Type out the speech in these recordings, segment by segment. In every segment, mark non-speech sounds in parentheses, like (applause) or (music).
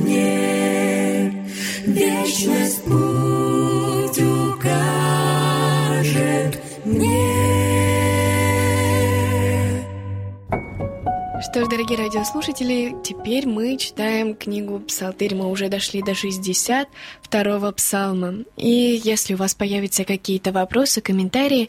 мне. Вечность путь укажет мне. Что ж, дорогие радиослушатели, теперь мы читаем книгу «Псалтырь». Мы уже дошли до 62-го псалма. И если у вас появятся какие-то вопросы, комментарии,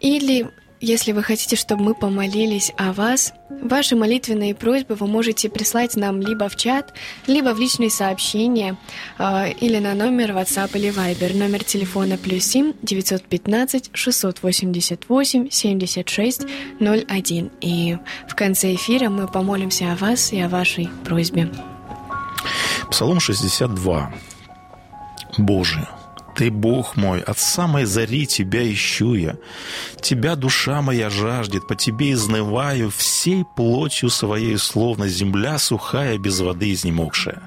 или если вы хотите, чтобы мы помолились о вас, ваши молитвенные просьбы вы можете прислать нам либо в чат, либо в личные сообщения, э, или на номер WhatsApp или Viber. Номер телефона плюс 7 915 688 76 01. И в конце эфира мы помолимся о вас и о вашей просьбе. Псалом 62. Боже, ты, Бог мой, от самой зари Тебя ищу я. Тебя душа моя жаждет, по Тебе изнываю всей плотью своей, словно земля сухая, без воды изнемогшая.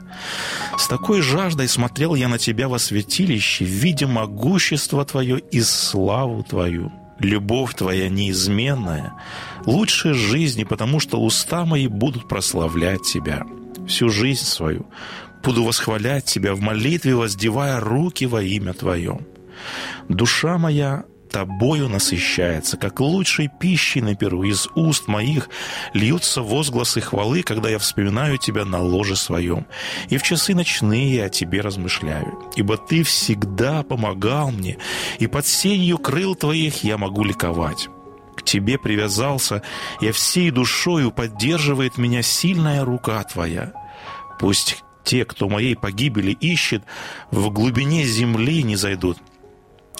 С такой жаждой смотрел я на Тебя во святилище, видя могущество Твое и славу Твою. Любовь Твоя неизменная, лучше жизни, потому что уста мои будут прославлять Тебя всю жизнь свою буду восхвалять Тебя в молитве, воздевая руки во имя Твое. Душа моя Тобою насыщается, как лучшей пищей на перу. Из уст моих льются возгласы хвалы, когда я вспоминаю Тебя на ложе своем. И в часы ночные о Тебе размышляю. Ибо Ты всегда помогал мне, и под сенью крыл Твоих я могу ликовать. К Тебе привязался, я всей душою поддерживает меня сильная рука Твоя. Пусть те, кто моей погибели ищет, в глубине земли не зайдут.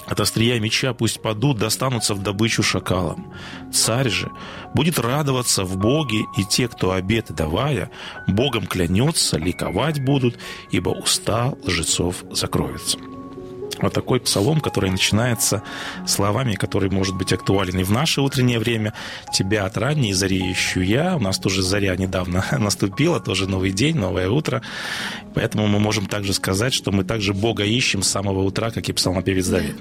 От острия меча пусть падут, достанутся в добычу шакалам. Царь же будет радоваться в Боге, и те, кто обеты давая, Богом клянется, ликовать будут, ибо уста лжецов закроются. Вот такой псалом, который начинается словами, который может быть актуален и в наше утреннее время. «Тебя от ранней зари ищу я». У нас тоже заря недавно (laughs) наступила, тоже новый день, новое утро. Поэтому мы можем также сказать, что мы также Бога ищем с самого утра, как и псалмопевец Давид.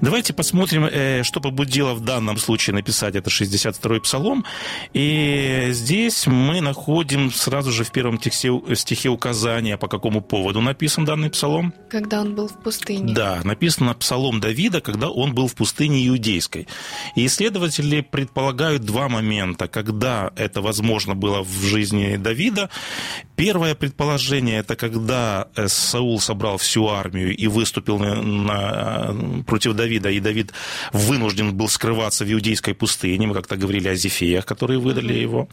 Давайте посмотрим, э, что побудило в данном случае написать это 62-й псалом. И здесь мы находим сразу же в первом тексте, стихе указания, по какому поводу написан данный псалом. Когда он был в пустыне. Да, написано псалом Давида, когда он был в пустыне иудейской. И исследователи предполагают два момента, когда это возможно было в жизни Давида. Первое предположение, это когда э, Саул собрал всю армию и выступил на, на, против Давида, и Давид вынужден был скрываться в иудейской пустыне. Мы как-то говорили о Зефеях, которые выдали его.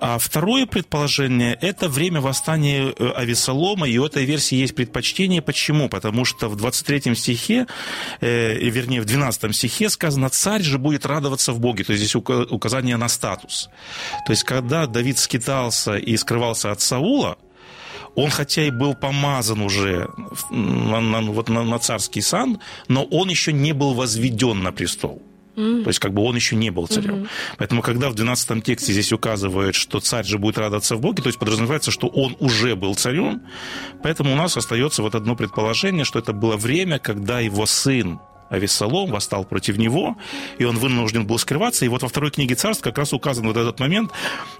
А второе предположение, это время восстания э, Авесолома, и у этой версии есть предпочтение. Почему? Потому что в 23 стихе, э, вернее, в 12 стихе сказано, царь же будет радоваться в Боге. То есть здесь указание на статус. То есть, когда Давид скитался и скрывался от Саула, он хотя и был помазан уже на, на, вот на, на царский сан, но он еще не был возведен на престол. Mm. То есть, как бы он еще не был царем. Mm-hmm. Поэтому, когда в 12 тексте здесь указывают, что царь же будет радоваться в Боге, то есть подразумевается, что он уже был царем. Поэтому у нас остается вот одно предположение, что это было время, когда его сын Авессалом восстал против него, и он вынужден был скрываться. И вот во второй книге царств как раз указан вот этот момент,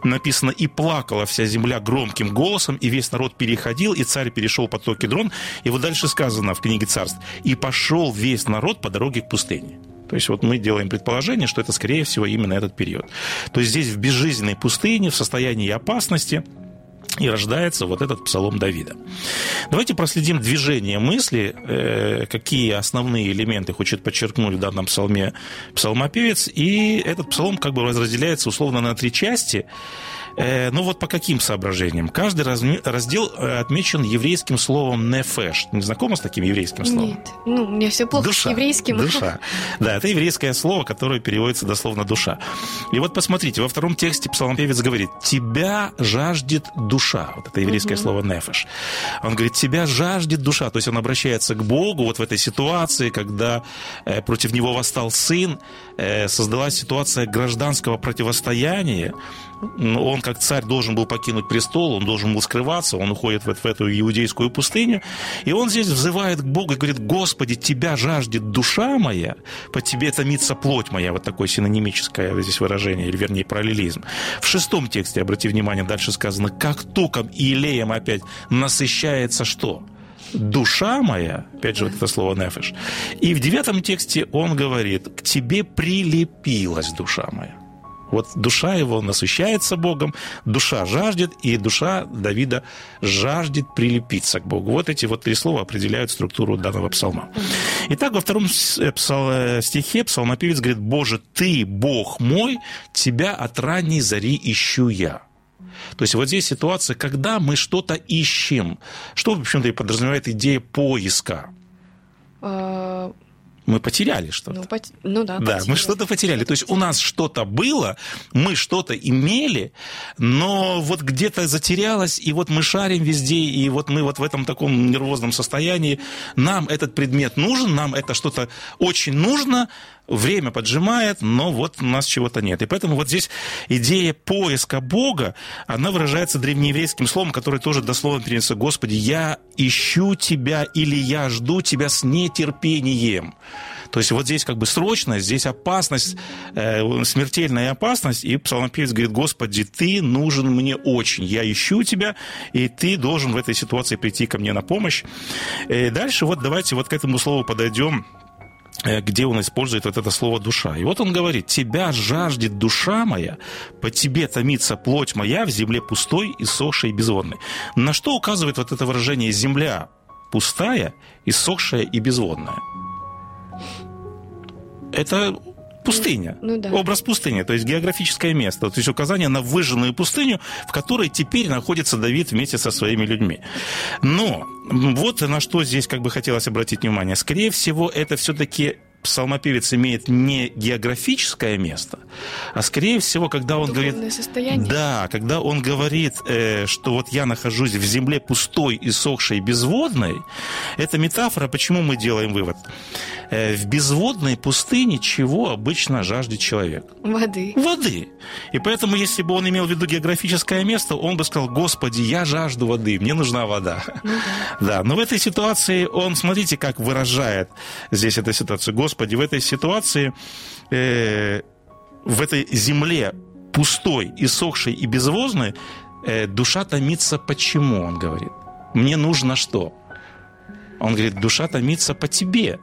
написано, «И плакала вся земля громким голосом, и весь народ переходил, и царь перешел по токе дрон». И вот дальше сказано в книге царств, «И пошел весь народ по дороге к пустыне». То есть вот мы делаем предположение, что это, скорее всего, именно этот период. То есть здесь в безжизненной пустыне, в состоянии опасности – и рождается вот этот псалом Давида. Давайте проследим движение мысли, э, какие основные элементы хочет подчеркнуть в данном псалме псалмопевец. И этот псалом как бы разделяется условно на три части. Э, ну вот по каким соображениям? Каждый раздел э, отмечен еврейским словом «нефеш». Не знакома с таким еврейским словом? Нет. Ну, мне все плохо душа, с еврейским. Душа. Да, это еврейское слово, которое переводится дословно «душа». И вот посмотрите, во втором тексте псалмопевец говорит «тебя жаждет душа». Вот это еврейское угу. слово «нефеш». Он говорит «тебя жаждет душа». То есть он обращается к Богу вот в этой ситуации, когда э, против него восстал сын, создалась ситуация гражданского противостояния, он как царь должен был покинуть престол, он должен был скрываться, он уходит в, эту иудейскую пустыню, и он здесь взывает к Богу и говорит, Господи, Тебя жаждет душа моя, по Тебе томится плоть моя, вот такое синонимическое здесь выражение, или вернее параллелизм. В шестом тексте, обрати внимание, дальше сказано, как током и илеем опять насыщается что? душа моя, опять же вот это слово нефеш. И в девятом тексте он говорит, к тебе прилепилась душа моя. Вот душа его насыщается Богом, душа жаждет, и душа Давида жаждет прилепиться к Богу. Вот эти вот три слова определяют структуру данного псалма. Итак, во втором э, стихе псалмопевец говорит, «Боже, Ты, Бог мой, Тебя от ранней зари ищу я». То есть вот здесь ситуация, когда мы что-то ищем. Что, в общем-то, и подразумевает идея поиска? Мы потеряли что-то. Ну, пот... ну да. Да, потеряли. мы что-то потеряли. То есть у нас что-то было, мы что-то имели, но вот где-то затерялось, и вот мы шарим везде, и вот мы вот в этом таком нервозном состоянии. Нам этот предмет нужен, нам это что-то очень нужно, время поджимает, но вот у нас чего-то нет. И поэтому вот здесь идея поиска Бога, она выражается древнееврейским словом, которое тоже дословно переносится «Господи, я ищу Тебя» или «Я жду Тебя с нетерпением». То есть вот здесь как бы срочность, здесь опасность, э, смертельная опасность, и псалмопевец говорит, Господи, Ты нужен мне очень, я ищу Тебя, и Ты должен в этой ситуации прийти ко мне на помощь. И э, дальше вот давайте вот к этому слову подойдем где он использует вот это слово «душа». И вот он говорит, «Тебя жаждет душа моя, по тебе томится плоть моя в земле пустой, иссохшей и безводной». На что указывает вот это выражение «земля пустая, иссохшая и безводная»? Это пустыня. Ну, да. Образ пустыни, то есть географическое место. То есть указание на выжженную пустыню, в которой теперь находится Давид вместе со своими людьми. Но вот на что здесь как бы хотелось обратить внимание. Скорее всего, это все-таки псалмопевец имеет не географическое место, а скорее всего, когда он Духовное говорит... состояние. Да, когда он говорит, э, что вот я нахожусь в земле пустой, иссохшей, безводной, это метафора, почему мы делаем вывод? Э, в безводной пустыне чего обычно жаждет человек? Воды. Воды. И поэтому, если бы он имел в виду географическое место, он бы сказал, Господи, я жажду воды, мне нужна вода. Ну, да. (laughs) да, но в этой ситуации он, смотрите, как выражает здесь эта ситуация. Господи, в этой ситуации, э, в этой земле пустой, иссохшей и безвозной, э, душа томится почему, он говорит. Мне нужно что? Он говорит, душа томится по тебе.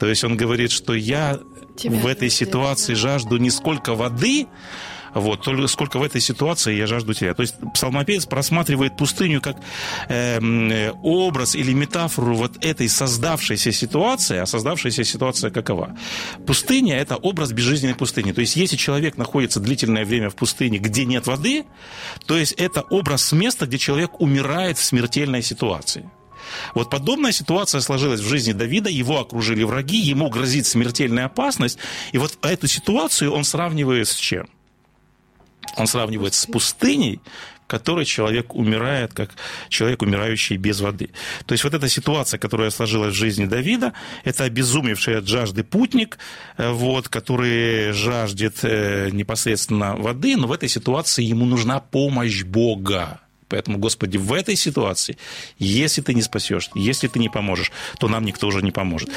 То есть он говорит, что я Тебя в этой ситуации жажду не сколько воды, Вот, только сколько в этой ситуации я жажду тебя. То есть псалмопевец просматривает пустыню как э, образ или метафору вот этой создавшейся ситуации, а создавшаяся ситуация какова? Пустыня – это образ безжизненной пустыни. То есть если человек находится длительное время в пустыне, где нет воды, то есть это образ места, где человек умирает в смертельной ситуации. Вот подобная ситуация сложилась в жизни Давида, его окружили враги, ему грозит смертельная опасность, и вот эту ситуацию он сравнивает с чем? Он сравнивает с пустыней, в которой человек умирает, как человек, умирающий без воды. То есть вот эта ситуация, которая сложилась в жизни Давида, это обезумевший от жажды путник, э, вот, который жаждет э, непосредственно воды, но в этой ситуации ему нужна помощь Бога. Поэтому, Господи, в этой ситуации, если ты не спасешь, если ты не поможешь, то нам никто уже не поможет.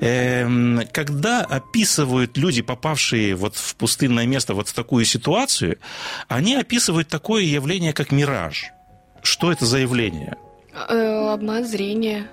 Эм, когда описывают люди, попавшие вот в пустынное место, вот в такую ситуацию, они описывают такое явление, как мираж. Что это за явление? Э, обман зрения.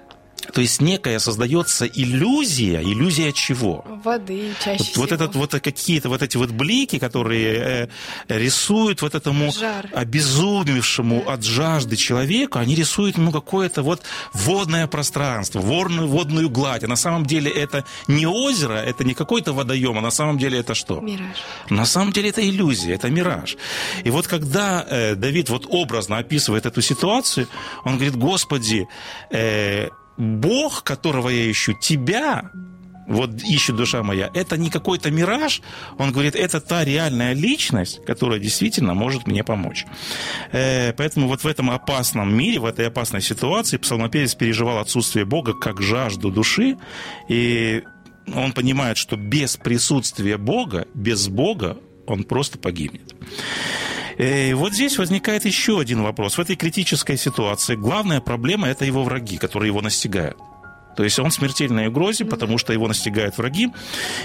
То есть некая создается иллюзия, иллюзия чего? Воды чаще вот, всего. Вот, этот, вот какие-то вот эти вот блики, которые э, рисуют вот этому Жар. обезумевшему да. от жажды человеку, они рисуют ему какое-то вот водное пространство, водную, водную гладь. А на самом деле это не озеро, это не какой-то водоем, а на самом деле это что? Мираж. На самом деле это иллюзия, это мираж. И вот когда э, Давид вот образно описывает эту ситуацию, он говорит, Господи, э, Бог, которого я ищу, тебя, вот ищет душа моя, это не какой-то мираж, он говорит, это та реальная личность, которая действительно может мне помочь. Э, поэтому вот в этом опасном мире, в этой опасной ситуации псалмопевец переживал отсутствие Бога как жажду души, и он понимает, что без присутствия Бога, без Бога он просто погибнет. И вот здесь возникает еще один вопрос. В этой критической ситуации главная проблема – это его враги, которые его настигают. То есть он в смертельной угрозе, потому что его настигают враги.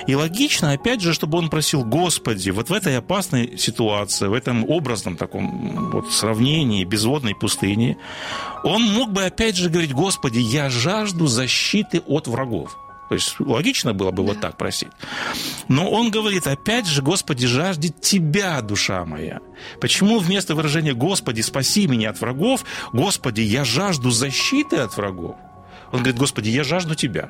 И логично, опять же, чтобы он просил, Господи, вот в этой опасной ситуации, в этом образном таком вот сравнении безводной пустыни, он мог бы опять же говорить, Господи, я жажду защиты от врагов. То есть логично было бы да. вот так просить. Но он говорит, опять же, Господи, жаждет Тебя, душа моя. Почему вместо выражения «Господи, спаси меня от врагов», «Господи, я жажду защиты от врагов», он говорит, «Господи, я жажду Тебя».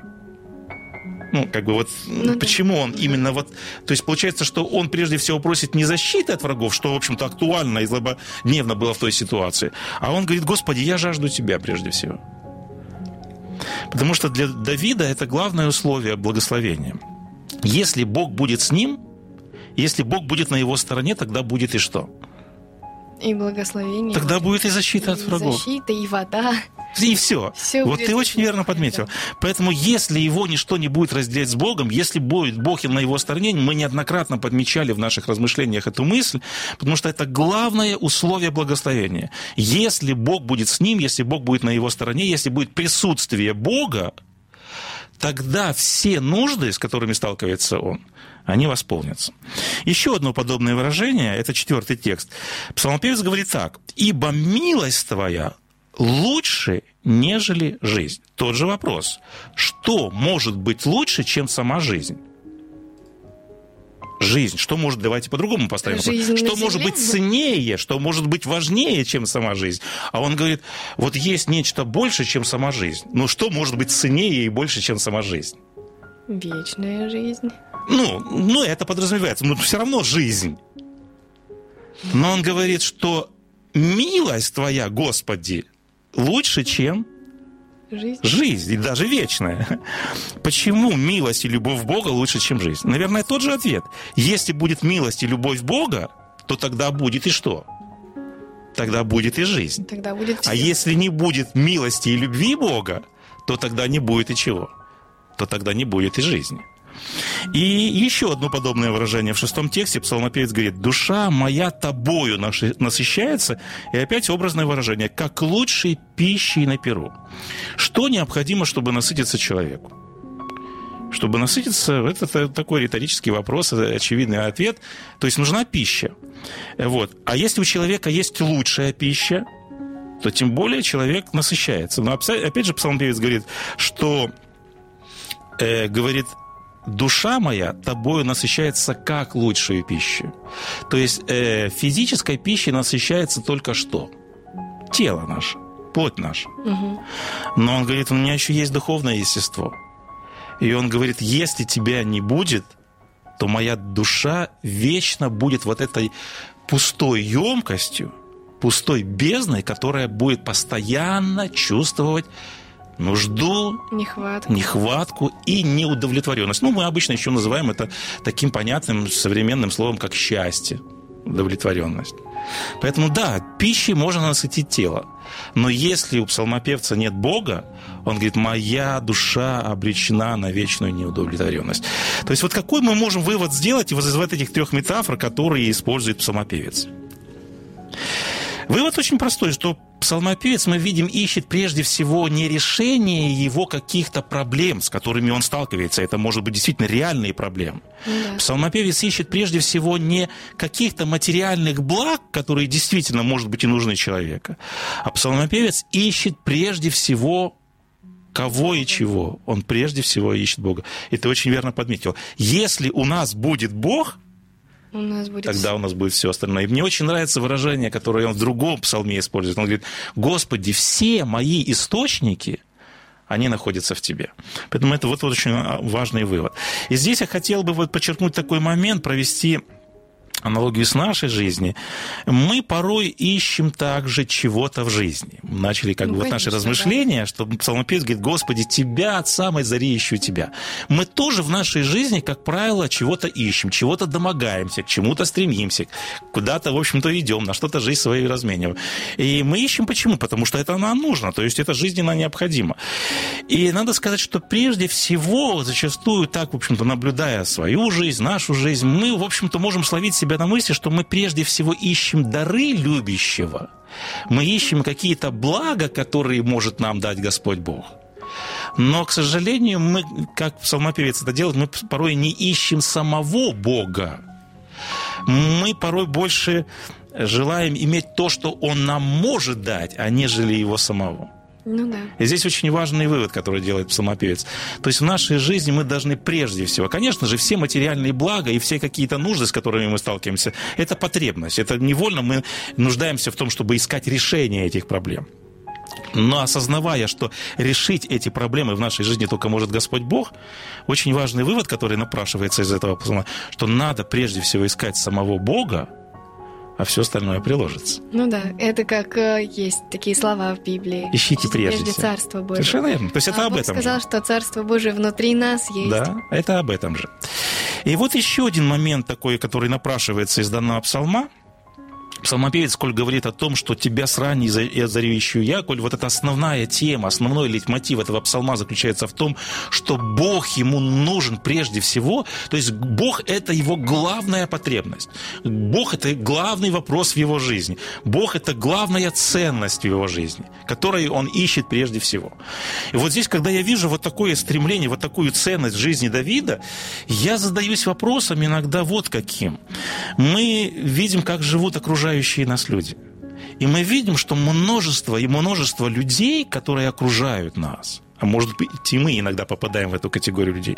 Ну, как бы вот ну, почему да. он именно вот... То есть получается, что он прежде всего просит не защиты от врагов, что, в общем-то, актуально и злободневно было в той ситуации, а он говорит, Господи, я жажду Тебя прежде всего. Потому что для Давида это главное условие благословения. Если Бог будет с ним, если Бог будет на его стороне, тогда будет и что? И благословение. Тогда будет и защита и от врагов. защита, и вода. И все. все вот ты очень верно подметил. Да. Поэтому, если его ничто не будет разделять с Богом, если будет Бог на его стороне, мы неоднократно подмечали в наших размышлениях эту мысль, потому что это главное условие благословения. Если Бог будет с ним, если Бог будет на его стороне, если будет присутствие Бога, тогда все нужды, с которыми сталкивается он, они восполнятся. Еще одно подобное выражение, это четвертый текст. Псалмопевец говорит так. «Ибо милость твоя лучше, нежели жизнь. Тот же вопрос. Что может быть лучше, чем сама жизнь? Жизнь. Что может, давайте по-другому поставим. Жизнь что может быть ценнее, что может быть важнее, чем сама жизнь? А он говорит, вот есть нечто больше, чем сама жизнь. Но что может быть ценнее и больше, чем сама жизнь? Вечная жизнь. Ну, ну это подразумевается. Но все равно жизнь. Но он говорит, что милость твоя, Господи, лучше, чем жизнь. жизнь, и даже вечная. Почему милость и любовь Бога лучше, чем жизнь? Наверное, тот же ответ. Если будет милость и любовь Бога, то тогда будет и что? Тогда будет и жизнь. Тогда будет а если не будет милости и любви Бога, то тогда не будет и чего? То тогда не будет и жизни. И еще одно подобное выражение в шестом тексте псалмопевец говорит, «Душа моя тобою насыщается». И опять образное выражение, «как лучшей пищей на перу». Что необходимо, чтобы насытиться человеку? Чтобы насытиться, это такой риторический вопрос, очевидный ответ. То есть нужна пища. Вот. А если у человека есть лучшая пища, то тем более человек насыщается. Но опять же псалмопевец говорит, что э, говорит, душа моя тобою насыщается как лучшую пищу. То есть э, физической пищей насыщается только что? Тело наше, плоть наша. Мгм. Но он говорит, у меня еще есть духовное естество. И он говорит, если тебя не будет, то моя душа вечно будет вот этой пустой емкостью, пустой бездной, которая будет постоянно чувствовать нужду, Нехватка. нехватку и неудовлетворенность. Ну, мы обычно еще называем это таким понятным современным словом, как счастье, удовлетворенность. Поэтому да, пищей можно насытить тело. Но если у псалмопевца нет Бога, он говорит, моя душа обречена на вечную неудовлетворенность. То есть вот какой мы можем вывод сделать из вот этих трех метафор, которые использует псалмопевец? Вывод очень простой, что псалмопевец, мы видим, ищет прежде всего не решение его каких-то проблем, с которыми он сталкивается. Это может быть действительно реальные проблемы. Да. Псалмопевец ищет прежде всего не каких-то материальных благ, которые действительно, может быть, и нужны человеку, а псалмопевец ищет прежде всего кого и чего. Он прежде всего ищет Бога. И ты очень верно подметил. Если у нас будет Бог, У нас будет... тогда у нас будет все остальное. И мне очень нравится выражение, которое он в другом псалме использует. Он говорит, Господи, все мои источники, они находятся в тебе. Поэтому это вот, вот очень важный вывод. И здесь я хотел бы вот подчеркнуть такой момент, провести аналогию с нашей жизнью, мы порой ищем также чего-то в жизни. Начали как Ну, бы вот наши размышления, что псалмопевец говорит, Господи, Тебя от самой зари ищу Тебя. Мы тоже в нашей жизни, как правило, чего-то ищем, чего-то домогаемся, к чему-то стремимся, куда-то, в общем-то, идем, на что-то жизнь свою размениваем. И мы ищем почему? Потому что это нам нужно, то есть это жизненно необходимо. И надо сказать, что прежде всего, зачастую так, в общем-то, наблюдая свою жизнь, нашу жизнь, мы, в общем-то, можем словить себя на мысли, что мы прежде всего ищем дары любящего. Мы ищем какие-то блага, которые может нам дать Господь Бог. Но, к сожалению, мы, как псалмопевец это делает, мы порой не ищем самого Бога. Мы порой больше желаем иметь то, что Он нам может дать, а нежели Его самого. Ну да. И здесь очень важный вывод, который делает псалмопевец. То есть в нашей жизни мы должны прежде всего, конечно же, все материальные блага и все какие-то нужды, с которыми мы сталкиваемся, это потребность. Это невольно мы нуждаемся в том, чтобы искать решение этих проблем. Но осознавая, что решить эти проблемы в нашей жизни только может Господь Бог, очень важный вывод, который напрашивается из этого псалма, что надо прежде всего искать самого Бога, а все остальное приложится. Ну да, это как э, есть такие слова в Библии. Ищите прежде всего. Царство Божие. Совершенно верно. То есть это а об Бог этом. же. сказал, что Царство Божие внутри нас есть. Да, это об этом же. И вот еще один момент такой, который напрашивается из данного псалма. Псалмопевец, коль говорит о том, что тебя с ранней за- и озарю ищу я, коль вот эта основная тема, основной лейтмотив этого псалма заключается в том, что Бог ему нужен прежде всего, то есть Бог – это его главная потребность. Бог – это главный вопрос в его жизни. Бог – это главная ценность в его жизни, которую он ищет прежде всего. И вот здесь, когда я вижу вот такое стремление, вот такую ценность жизни Давида, я задаюсь вопросом иногда вот каким. Мы видим, как живут окружающие нас люди. И мы видим, что множество и множество людей, которые окружают нас, а может быть и мы иногда попадаем в эту категорию людей,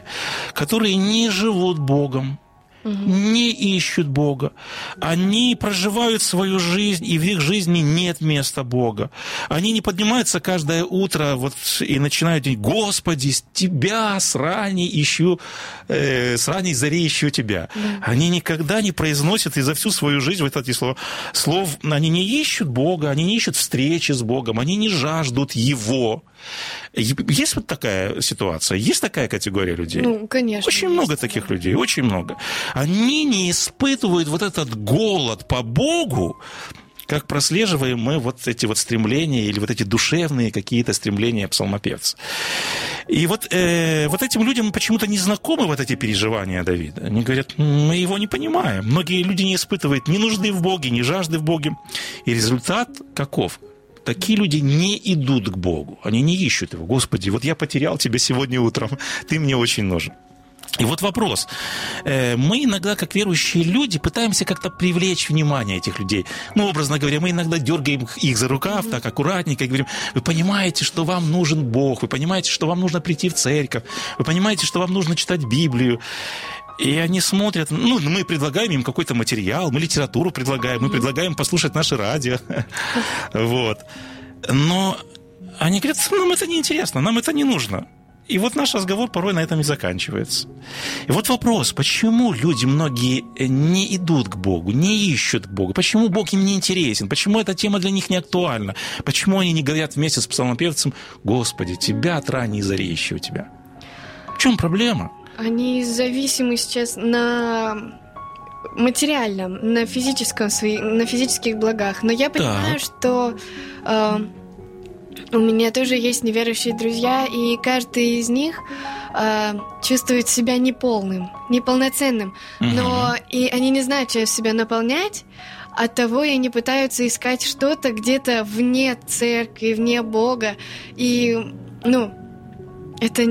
которые не живут Богом, не ищут Бога. Они проживают свою жизнь, и в их жизни нет места Бога. Они не поднимаются каждое утро вот, и начинают говорить, Господи, с Тебя с ранней ищу, э, с ранней зари ищу Тебя. Они никогда не произносят и за всю свою жизнь вот эти слова. Слов, они не ищут Бога, они не ищут встречи с Богом, они не жаждут Его. Есть вот такая ситуация, есть такая категория людей? Ну, конечно. Очень есть. много таких людей, очень много. Они не испытывают вот этот голод по Богу, как прослеживаем мы вот эти вот стремления или вот эти душевные какие-то стремления псалмопевца. И вот, э, вот этим людям почему-то не знакомы вот эти переживания Давида. Они говорят, мы его не понимаем. Многие люди не испытывают ни нужды в Боге, ни жажды в Боге. И результат каков? Такие люди не идут к Богу, они не ищут его. Господи, вот я потерял тебя сегодня утром, ты мне очень нужен. И вот вопрос. Э, мы иногда, как верующие люди, пытаемся как-то привлечь внимание этих людей. Ну, образно говоря, мы иногда дергаем их за рукав, так аккуратненько, и говорим, вы понимаете, что вам нужен Бог, вы понимаете, что вам нужно прийти в церковь, вы понимаете, что вам нужно читать Библию. И они смотрят, ну, мы предлагаем им какой-то материал, мы литературу предлагаем, мы предлагаем послушать наше радио. (laughs) Вот. Но они говорят, нам это не интересно, нам это не нужно. И вот наш разговор порой на этом и заканчивается. И вот вопрос, почему люди многие не идут к Богу, не ищут Бога, почему Бог им не интересен, почему эта тема для них не актуальна, почему они не говорят вместе с псалмопевцем, Господи, Тебя от ранней зари ищу Тебя. В чем проблема? Они зависимы сейчас на материальном, на физическом на физических благах. Но я понимаю, так. что э, у меня тоже есть неверующие друзья, и каждый из них э, чувствует себя неполным, неполноценным. Угу. Но и они не знают, чем себя наполнять. От того и они пытаются искать что-то где-то вне церкви, вне Бога. И, ну, это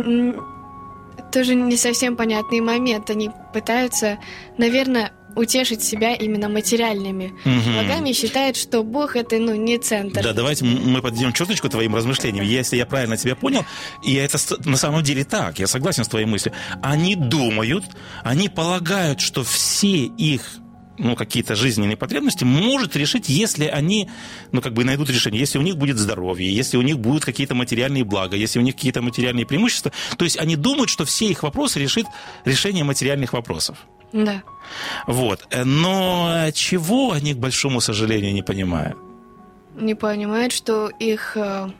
тоже не совсем понятный момент. Они пытаются, наверное, утешить себя именно материальными угу. благами и считают, что Бог это ну, не центр. Да, давайте мы подведем черточку твоим размышлениям. Если я правильно тебя понял, и это на самом деле так, я согласен с твоей мыслью. Они думают, они полагают, что все их ну, какие-то жизненные потребности, может решить, если они, ну, как бы найдут решение, если у них будет здоровье, если у них будут какие-то материальные блага, если у них какие-то материальные преимущества. То есть они думают, что все их вопросы решит решение материальных вопросов. Да. Вот. Но чего они, к большому сожалению, не понимают? Не понимают, что их э,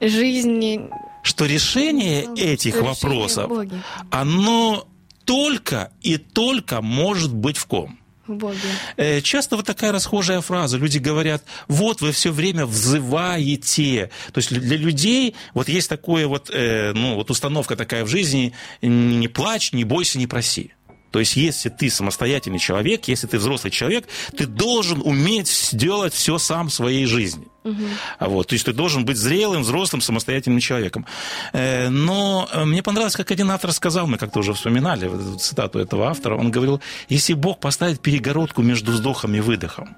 жизнь... Что решение этих что вопросов, решение оно только и только может быть в ком? В Боге. Э, часто вот такая расхожая фраза. Люди говорят, вот вы все время взываете. То есть для людей вот есть такое вот, э, ну, вот установка такая в жизни, не плачь, не бойся, не проси. То есть, если ты самостоятельный человек, если ты взрослый человек, ты должен уметь сделать все сам в своей жизни. Угу. Вот, то есть ты должен быть зрелым, взрослым, самостоятельным человеком. Э, но э, мне понравилось, как один автор сказал, мы как-то уже вспоминали цитату этого автора, он говорил, если Бог поставит перегородку между вздохом и выдохом,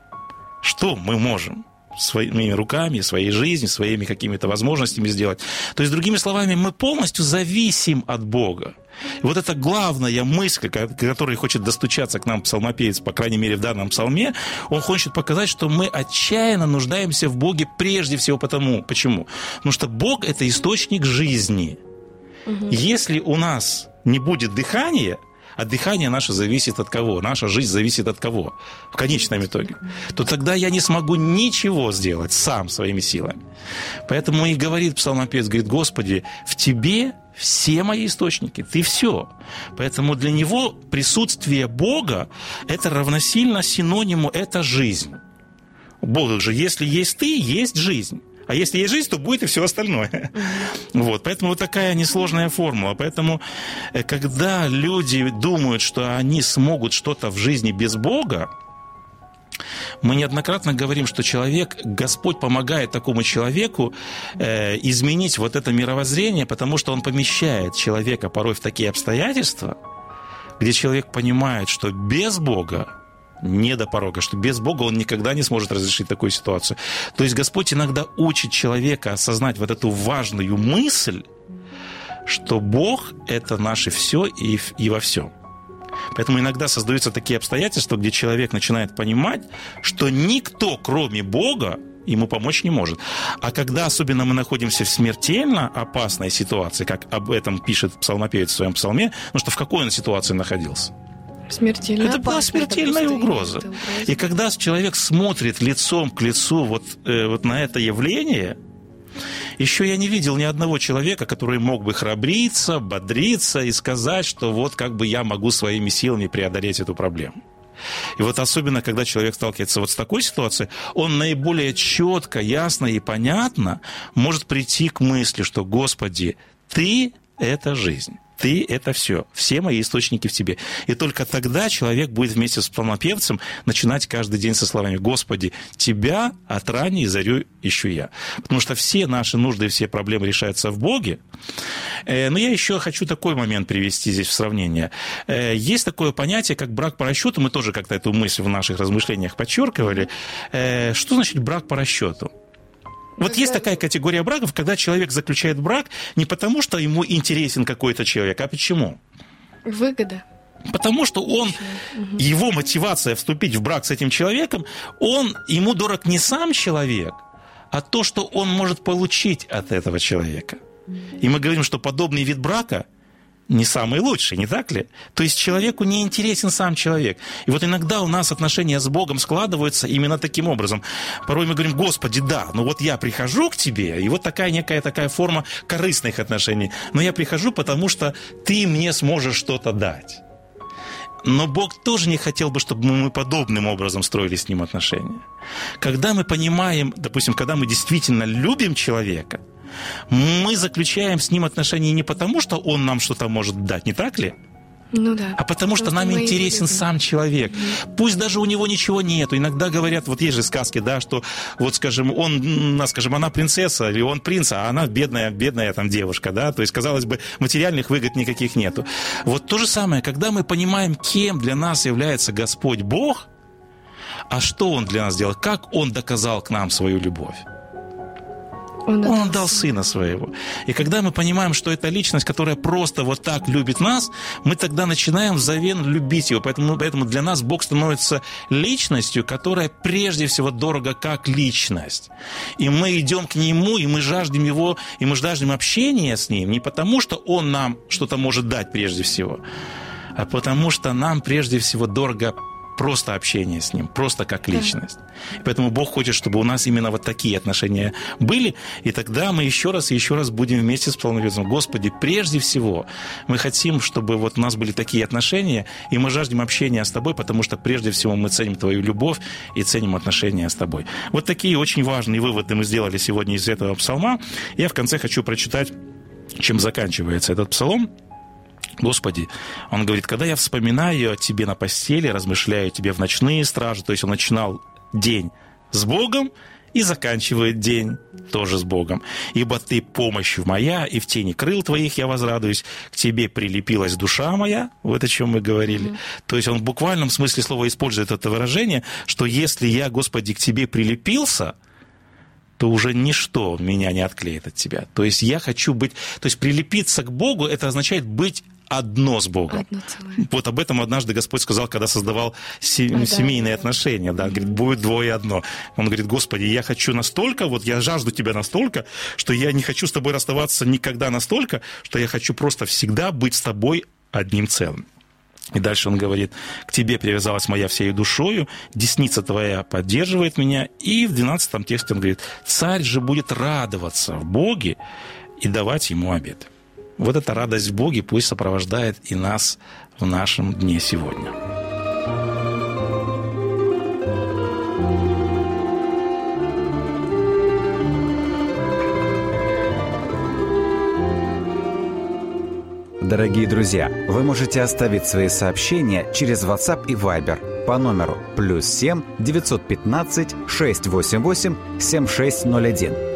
что мы можем? Своими руками, своей жизнью, своими какими-то возможностями сделать. То есть, другими словами, мы полностью зависим от Бога. И вот это главная мысль, которая хочет достучаться к нам псалмопевец, по крайней мере, в данном псалме, он хочет показать, что мы отчаянно нуждаемся в Боге прежде всего потому. Почему? Потому что Бог – это источник жизни. Угу. Если у нас не будет дыхания, а дыхание наше зависит от кого? Наша жизнь зависит от кого? В конечном итоге. То тогда я не смогу ничего сделать сам своими силами. Поэтому и говорит псалмопевец, говорит, Господи, в Тебе все мои источники, ты все. Поэтому для него присутствие Бога – это равносильно синониму «это жизнь». Бог же, если есть ты, есть жизнь. А если есть жизнь, то будет и все остальное. Вот, поэтому вот такая несложная формула. Поэтому, э, когда люди думают, что они смогут что-то в жизни без Бога, мы неоднократно говорим, что человек, Господь помогает такому человеку э, изменить вот это мировоззрение, потому что он помещает человека порой в такие обстоятельства, где человек понимает, что без Бога не до порога, что без Бога он никогда не сможет разрешить такую ситуацию. То есть Господь иногда учит человека осознать вот эту важную мысль, что Бог – это наше все и, и во всем. Поэтому иногда создаются такие обстоятельства, где человек начинает понимать, что никто, кроме Бога, ему помочь не может. А когда особенно мы находимся в смертельно опасной ситуации, как об этом пишет псалмопевец в своем псалме, ну что в какой он ситуации находился? Смертельная это была смертельная угроза. угроза. И когда человек смотрит лицом к лицу вот, э, вот на это явление, еще я не видел ни одного человека, который мог бы храбриться, бодриться и сказать, что вот как бы я могу своими силами преодолеть эту проблему. И вот особенно, когда человек сталкивается вот с такой ситуацией, он наиболее четко, ясно и понятно может прийти к мысли, что, Господи, Ты – это жизнь. Ты – это все. Все мои источники в тебе. И только тогда человек будет вместе с псалмопевцем начинать каждый день со словами «Господи, Тебя от ранней зарю ищу я». Потому что все наши нужды и все проблемы решаются в Боге. Э, но я еще хочу такой момент привести здесь в сравнение. Э, есть такое понятие, как брак по расчету. Мы тоже как-то эту мысль в наших размышлениях подчеркивали. Э, что значит брак по расчету? Вот есть такая категория браков, когда человек заключает брак не потому, что ему интересен какой-то человек, а почему? Выгода. Потому что он, его мотивация вступить в брак с этим человеком, он, ему дорог не сам человек, а то, что он может получить от этого человека. И мы говорим, что подобный вид брака не самый лучший, не так ли? То есть человеку не интересен сам человек. И вот иногда у нас отношения с Богом складываются именно таким образом. Порой мы говорим, Господи, да, ну вот я прихожу к Тебе, и вот такая некая такая форма корыстных отношений. Но я прихожу, потому что Ты мне сможешь что-то дать. Но Бог тоже не хотел бы, чтобы мы подобным образом строили с Ним отношения. Когда мы понимаем, допустим, когда мы действительно любим человека – мы заключаем с ним отношения не потому, что он нам что-то может дать, не так ли? Ну да. А потому что нам интересен сам человек. Mm-hmm. Пусть даже у него ничего нету. Иногда говорят, вот есть же сказки, да, что вот, скажем, он, скажем, она принцесса, или он принц, а она бедная, бедная там девушка, да. То есть, казалось бы, материальных выгод никаких нету. Вот то же самое, когда мы понимаем, кем для нас является Господь Бог, а что Он для нас сделал, как Он доказал к нам свою любовь. Он, он отдал сына своего. И когда мы понимаем, что это личность, которая просто вот так любит нас, мы тогда начинаем взамен любить его. Поэтому, поэтому для нас Бог становится личностью, которая прежде всего дорого как личность. И мы идем к Нему, и мы жаждем Его, и мы жаждем общения с Ним не потому, что Он нам что-то может дать прежде всего, а потому что нам прежде всего дорого просто общение с Ним, просто как личность. Да. Поэтому Бог хочет, чтобы у нас именно вот такие отношения были, и тогда мы еще раз и еще раз будем вместе с полновесом. Господи, прежде всего мы хотим, чтобы вот у нас были такие отношения, и мы жаждем общения с Тобой, потому что прежде всего мы ценим Твою любовь и ценим отношения с Тобой. Вот такие очень важные выводы мы сделали сегодня из этого псалма. Я в конце хочу прочитать, чем заканчивается этот псалом. Господи, он говорит, когда я вспоминаю о тебе на постели, размышляю о тебе в ночные стражи, то есть он начинал день с Богом и заканчивает день тоже с Богом. Ибо ты помощью моя, и в тени крыл твоих я возрадуюсь, к тебе прилепилась душа моя, вот о чем мы говорили. Mm-hmm. То есть он в буквальном смысле слова использует это выражение, что если я, Господи, к тебе прилепился, то уже ничто меня не отклеит от тебя. То есть я хочу быть... То есть прилепиться к Богу, это означает быть одно с Богом. Одно вот об этом однажды Господь сказал, когда создавал се- а, семейные да. отношения. Да, говорит, будет двое одно. Он говорит, Господи, я хочу настолько, вот я жажду Тебя настолько, что я не хочу с Тобой расставаться никогда настолько, что я хочу просто всегда быть с Тобой одним целым. И дальше он говорит, к тебе привязалась моя всей душою, десница твоя поддерживает меня. И в 12 тексте он говорит, царь же будет радоваться в Боге и давать ему обед. Вот эта радость в Боге пусть сопровождает и нас в нашем дне сегодня. Дорогие друзья, вы можете оставить свои сообщения через WhatsApp и Viber по номеру плюс 7 915 688 7601